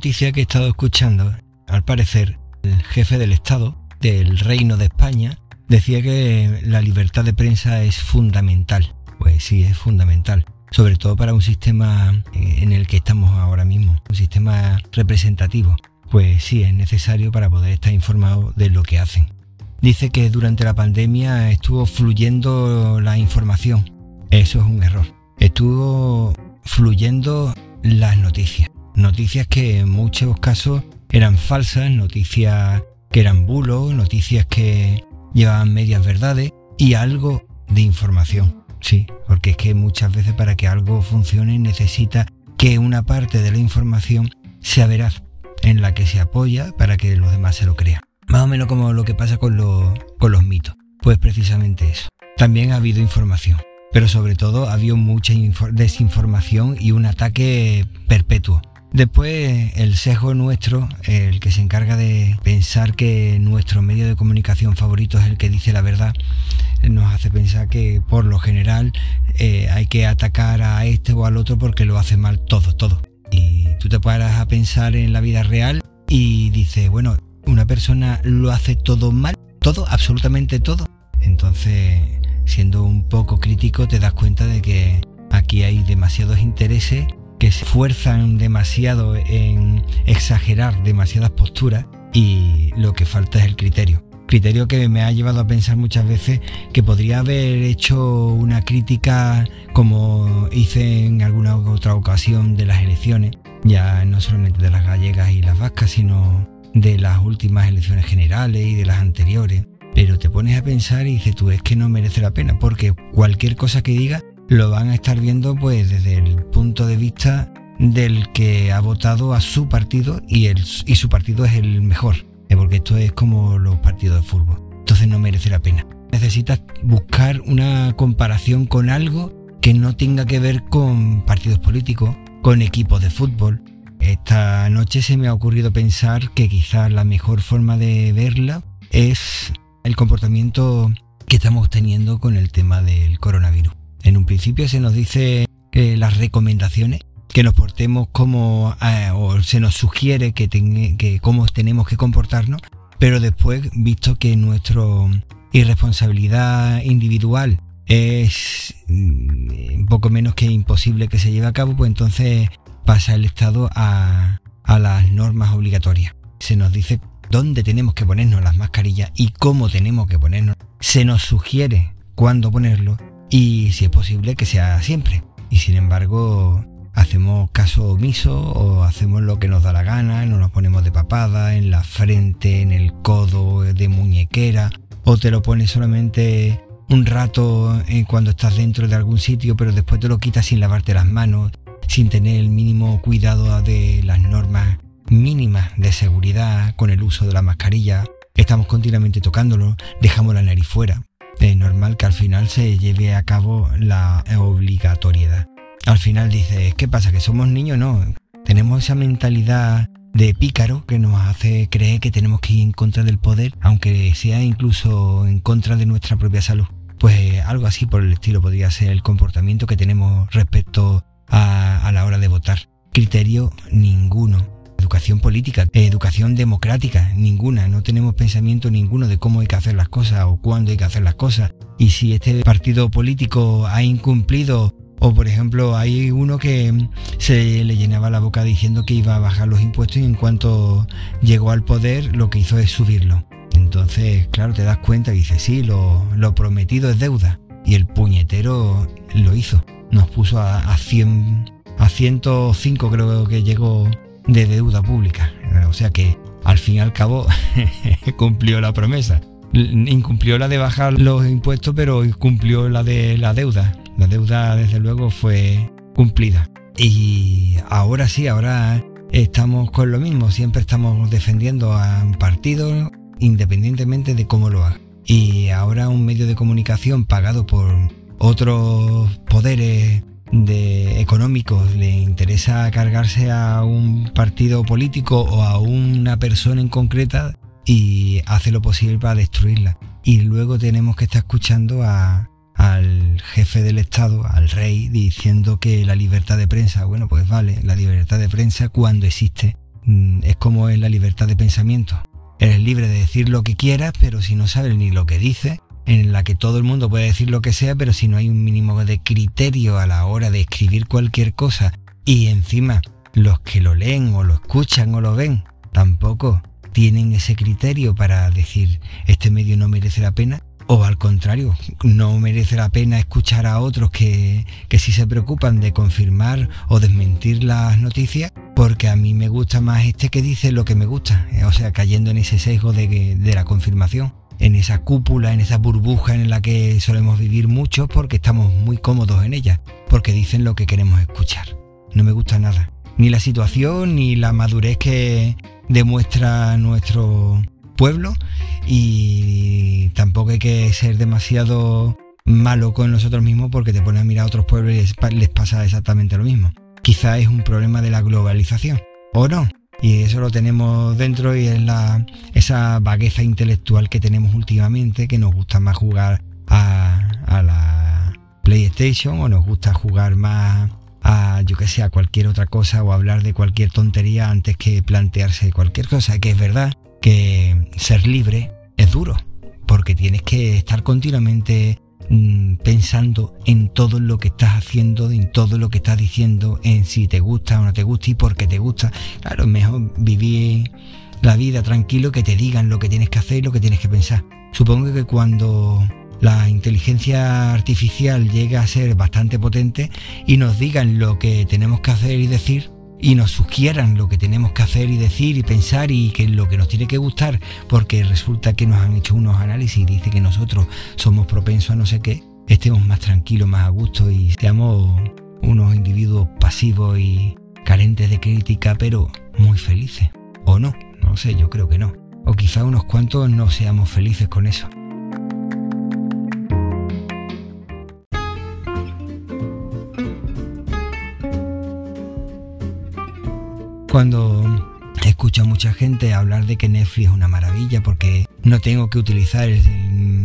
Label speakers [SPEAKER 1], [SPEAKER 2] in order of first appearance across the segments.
[SPEAKER 1] Noticia que he estado escuchando, al parecer, el jefe del Estado del Reino de España decía que la libertad de prensa es fundamental. Pues sí, es fundamental. Sobre todo para un sistema eh, en el que estamos ahora mismo, un sistema representativo. Pues sí, es necesario para poder estar informado de lo que hacen. Dice que durante la pandemia estuvo fluyendo la información. Eso es un error. Estuvo fluyendo las noticias. Noticias que en muchos casos eran falsas, noticias que eran bulos, noticias que llevaban medias verdades y algo de información. Sí, porque es que muchas veces para que algo funcione necesita que una parte de la información sea veraz, en la que se apoya para que los demás se lo crean. Más o menos como lo que pasa con, con los mitos. Pues precisamente eso. También ha habido información, pero sobre todo ha habido mucha desinformación y un ataque perpetuo Después el sesgo nuestro, el que se encarga de pensar que nuestro medio de comunicación favorito es el que dice la verdad, nos hace pensar que por lo general eh, hay que atacar a este o al otro porque lo hace mal todo, todo. Y tú te paras a pensar en la vida real y dices, bueno, una persona lo hace todo mal, todo, absolutamente todo. Entonces, siendo un poco crítico, te das cuenta de que aquí hay demasiados intereses se esfuerzan demasiado en exagerar demasiadas posturas y lo que falta es el criterio. Criterio que me ha llevado a pensar muchas veces que podría haber hecho una crítica como hice en alguna otra ocasión de las elecciones, ya no solamente de las gallegas y las vascas, sino de las últimas elecciones generales y de las anteriores. Pero te pones a pensar y dices tú, es que no merece la pena, porque cualquier cosa que diga lo van a estar viendo pues desde el punto de vista del que ha votado a su partido y, el, y su partido es el mejor, eh, porque esto es como los partidos de fútbol. Entonces no merece la pena. Necesitas buscar una comparación con algo que no tenga que ver con partidos políticos, con equipos de fútbol. Esta noche se me ha ocurrido pensar que quizás la mejor forma de verla es el comportamiento que estamos teniendo con el tema del coronavirus. En un principio se nos dice las recomendaciones, que nos portemos como, eh, o se nos sugiere que, que cómo tenemos que comportarnos, pero después, visto que nuestra irresponsabilidad individual es mm, poco menos que imposible que se lleve a cabo, pues entonces pasa el Estado a, a las normas obligatorias. Se nos dice dónde tenemos que ponernos las mascarillas y cómo tenemos que ponernos. Se nos sugiere cuándo ponerlo y si es posible que sea siempre. Y sin embargo, hacemos caso omiso o hacemos lo que nos da la gana, no nos ponemos de papada, en la frente, en el codo, de muñequera, o te lo pones solamente un rato eh, cuando estás dentro de algún sitio, pero después te lo quitas sin lavarte las manos, sin tener el mínimo cuidado de las normas mínimas de seguridad con el uso de la mascarilla. Estamos continuamente tocándolo, dejamos la nariz fuera es normal que al final se lleve a cabo la obligatoriedad. Al final dices, ¿qué pasa? ¿Que somos niños? No. Tenemos esa mentalidad de pícaro que nos hace creer que tenemos que ir en contra del poder, aunque sea incluso en contra de nuestra propia salud. Pues algo así por el estilo podría ser el comportamiento que tenemos respecto a, a la hora de votar. Criterio ninguno educación política, educación democrática, ninguna. No tenemos pensamiento ninguno de cómo hay que hacer las cosas o cuándo hay que hacer las cosas. Y si este partido político ha incumplido o por ejemplo, hay uno que se le llenaba la boca diciendo que iba a bajar los impuestos y en cuanto llegó al poder lo que hizo es subirlo. Entonces, claro, te das cuenta y dices, sí, lo, prometido es deuda. Y el puñetero lo hizo. Nos puso a, a 100, a 105 creo que llegó de deuda pública. O sea que al fin y al cabo cumplió la promesa. incumplió la de bajar los impuestos, pero cumplió la de la deuda. La deuda, desde luego, fue cumplida. Y ahora sí, ahora estamos con lo mismo, siempre estamos defendiendo a un partido independientemente de cómo lo haga. Y ahora un medio de comunicación pagado por otros poderes de económicos le interesa cargarse a un partido político o a una persona en concreta y hace lo posible para destruirla. Y luego tenemos que estar escuchando al jefe del Estado, al rey, diciendo que la libertad de prensa, bueno, pues vale, la libertad de prensa cuando existe mm, es como es la libertad de pensamiento. Eres libre de decir lo que quieras, pero si no sabes ni lo que dices, en la que todo el mundo puede decir lo que sea, pero si no hay un mínimo de criterio a la hora de escribir cualquier cosa y encima los que lo leen o lo escuchan o lo ven tampoco tienen ese criterio para decir este medio no merece la pena o al contrario, no merece la pena escuchar a otros que, que sí se preocupan de confirmar o desmentir las noticias, porque a mí me gusta más este que dice lo que me gusta, o sea, cayendo en ese sesgo de, de la confirmación en esa cúpula, en esa burbuja en la que solemos vivir mucho porque estamos muy cómodos en ella, porque dicen lo que queremos escuchar. No me gusta nada, ni la situación, ni la madurez que demuestra nuestro pueblo y tampoco hay que ser demasiado malo con nosotros mismos porque te pones a mirar a otros pueblos y les pasa exactamente lo mismo. Quizá es un problema de la globalización, o no, y eso lo tenemos dentro y es la, esa vagueza intelectual que tenemos últimamente, que nos gusta más jugar a, a la PlayStation o nos gusta jugar más a yo que sé, a cualquier otra cosa o hablar de cualquier tontería antes que plantearse cualquier cosa, que es verdad que ser libre es duro, porque tienes que estar continuamente Mm, pensando en todo lo que estás haciendo, en todo lo que estás diciendo, en si te gusta o no te gusta y por qué te gusta. Claro, es mejor vivir la vida tranquilo que te digan lo que tienes que hacer y lo que tienes que pensar. Supongo que cuando la inteligencia artificial llega a ser bastante potente y nos digan lo que tenemos que hacer y decir, y nos sugieran lo que tenemos que hacer y decir y pensar y que lo que nos tiene que gustar, porque resulta que nos han hecho unos análisis y dice que nosotros somos propensos a no sé qué, estemos más tranquilos, más a gusto y seamos unos individuos pasivos y carentes de crítica, pero muy felices. O no, no sé, yo creo que no. O quizá unos cuantos no seamos felices con eso. Cuando escucho a mucha gente hablar de que Netflix es una maravilla porque no tengo que utilizar el,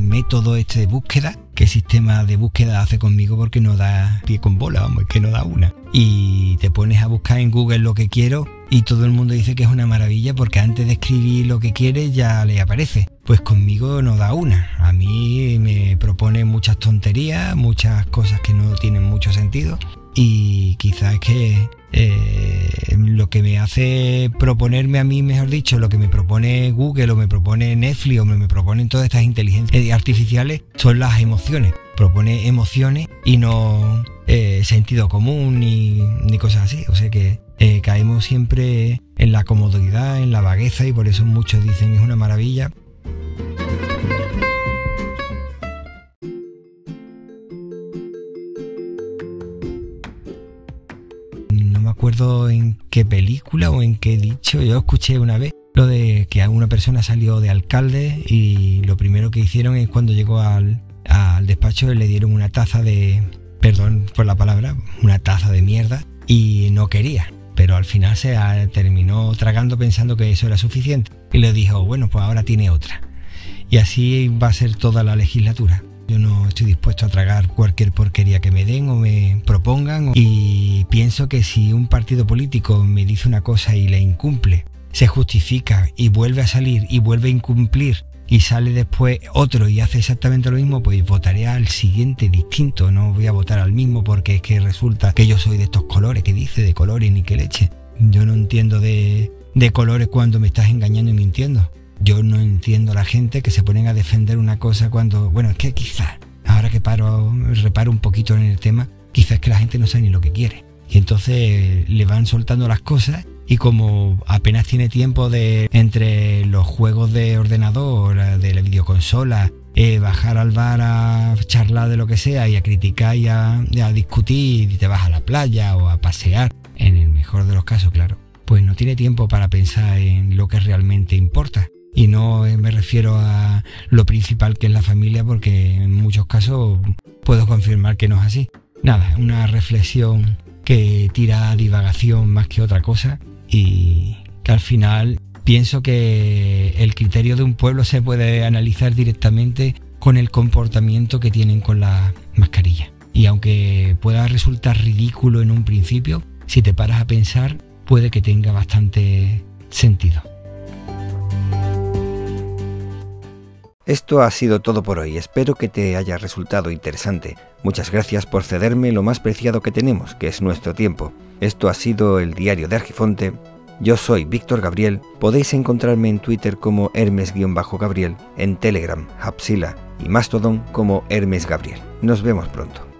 [SPEAKER 1] método este de búsqueda que el sistema de búsqueda hace conmigo porque no da pie con bola, vamos, que no da una. Y te pones a buscar en Google lo que quiero y todo el mundo dice que es una maravilla porque antes de escribir lo que quieres ya le aparece. Pues conmigo no da una. A mí me propone muchas tonterías, muchas cosas que no tienen mucho sentido y quizás es que eh, lo que me hace proponerme a mí, mejor dicho, lo que me propone Google o me propone Netflix o me, proponen todas estas inteligencias artificiales son las emociones. Propone emociones y no eh, sentido común ni, ni, cosas así. O sea que eh, caemos siempre en la comodidad, en la vagueza y por eso muchos dicen es una maravilla. En qué película o en qué dicho, yo escuché una vez lo de que una persona salió de alcalde y lo primero que hicieron es cuando llegó al, al despacho le dieron una taza de, perdón por la palabra, una taza de mierda y no quería. Pero al final se terminó tragando pensando que eso era suficiente y le dijo, bueno, pues ahora tiene otra. Y así va a ser toda la legislatura. Yo no estoy dispuesto a tragar cualquier porquería que me den o me propongan y pienso que si un partido político me dice una cosa y la incumple, se justifica y vuelve a salir y vuelve a incumplir y sale después otro y hace exactamente lo mismo, pues votaré al siguiente distinto, no voy a votar al mismo porque es que resulta que yo soy de estos colores, que dice de colores ni que leche. Yo no entiendo de, de colores cuando me estás engañando y mintiendo. Yo no entiendo a la gente que se ponen a defender una cosa cuando, bueno, es que quizás, ahora que paro, reparo un poquito en el tema, quizás que la gente no sabe ni lo que quiere. Y entonces le van soltando las cosas y como apenas tiene tiempo de entre los juegos de ordenador, de la videoconsola, eh, bajar al bar a charlar de lo que sea y a criticar y a, discutir y te vas a la playa o a pasear, en el mejor de los casos, claro, pues no tiene tiempo para pensar en lo que realmente importa. Y no me refiero a lo principal que es la familia porque en muchos casos puedo confirmar que no es así. Nada, una reflexión que tira a divagación más que otra cosa y que al final pienso que el criterio de un pueblo se puede analizar directamente con el comportamiento que tienen con la mascarilla. Y aunque pueda resultar ridículo en un principio, si te paras a pensar, puede que tenga bastante sentido.
[SPEAKER 2] Esto ha sido todo por hoy, espero que te haya resultado interesante. Muchas gracias por cederme lo más preciado que tenemos, que es nuestro tiempo. Esto ha sido el diario de Argifonte. Yo soy Víctor Gabriel, podéis encontrarme en Twitter como Hermes-Gabriel, en Telegram, Hapsila y Mastodon como Hermes Gabriel. Nos vemos pronto.